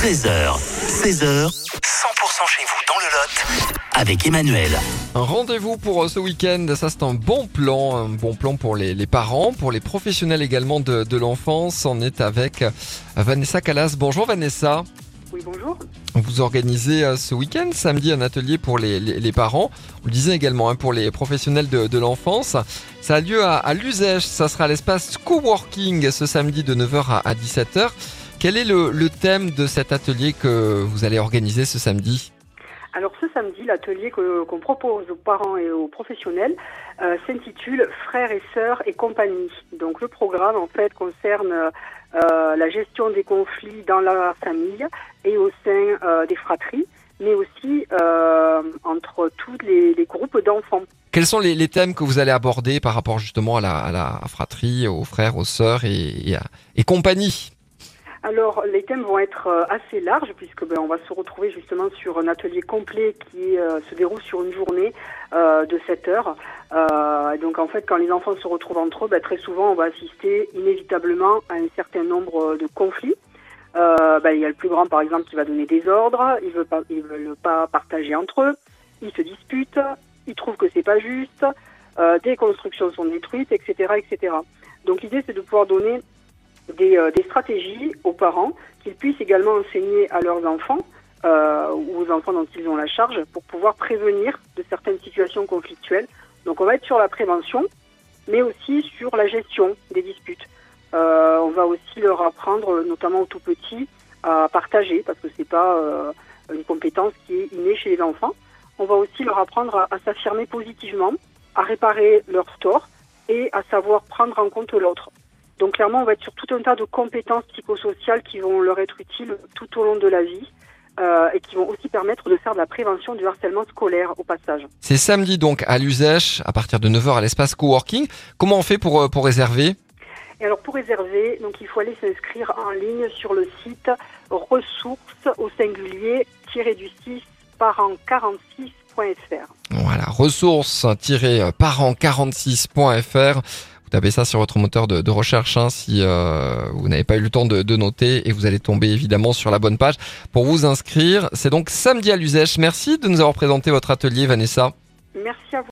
13h, 16h, 100% chez vous dans le Lot avec Emmanuel. Un rendez-vous pour euh, ce week-end, ça c'est un bon plan, un bon plan pour les, les parents, pour les professionnels également de, de l'enfance. On est avec euh, Vanessa Calas. Bonjour Vanessa. Oui, bonjour. Vous organisez euh, ce week-end, samedi, un atelier pour les, les, les parents. Vous le disiez également hein, pour les professionnels de, de l'enfance. Ça a lieu à, à l'usage. Ça sera à l'espace coworking ce samedi de 9h à, à 17h. Quel est le, le thème de cet atelier que vous allez organiser ce samedi Alors ce samedi, l'atelier que- qu'on propose aux parents et aux professionnels euh, s'intitule Frères et sœurs et compagnie. Donc le programme en fait concerne euh, la gestion des conflits dans la famille et au sein euh, des fratries, mais aussi entre tous les, les groupes d'enfants. Quels sont les, les thèmes que vous allez aborder par rapport justement à la, à la fratrie, aux frères, aux sœurs et, et, à- et compagnie? Alors, les thèmes vont être euh, assez larges puisque ben, on va se retrouver justement sur un atelier complet qui euh, se déroule sur une journée euh, de 7 heures. Donc, en fait, quand les enfants se retrouvent entre eux, ben, très souvent, on va assister inévitablement à un certain nombre de conflits. Ben, il y a le plus grand, par exemple, qui va donner des ordres. Ils veulent pas, veulent pas partager entre eux. Ils se disputent. Ils trouvent que c'est pas juste. Des constructions sont détruites, etc., etc. Donc, l'idée, c'est de pouvoir donner des, euh, des stratégies aux parents qu'ils puissent également enseigner à leurs enfants euh, ou aux enfants dont ils ont la charge pour pouvoir prévenir de certaines situations conflictuelles. Donc on va être sur la prévention, mais aussi sur la gestion des disputes. Euh, on va aussi leur apprendre, notamment aux tout petits, à partager parce que c'est pas une compétence qui est innée chez les enfants. On va aussi leur apprendre à s'affirmer positivement, à réparer leurs torts et à savoir prendre en compte l'autre. Donc clairement, on va être sur tout un tas de compétences psychosociales qui vont leur être utiles tout au long de la vie euh, et qui vont aussi permettre de faire de la prévention du harcèlement scolaire au passage. C'est samedi donc à l'usage à partir de 9h à l'espace coworking. Comment on fait pour, euh, pour réserver? Et alors pour réserver, donc il faut aller s'inscrire en ligne sur le site ressources au singulier du 6 parent46.fr. Voilà, ressources-parent46.fr. Tapez ça sur votre moteur de, recherche hein, si euh, vous n'avez pas eu le temps de, de noter et vous allez tomber évidemment sur la bonne page pour vous inscrire. C'est donc samedi à l'usage. Merci de nous avoir présenté votre atelier Vanessa. Merci à vous.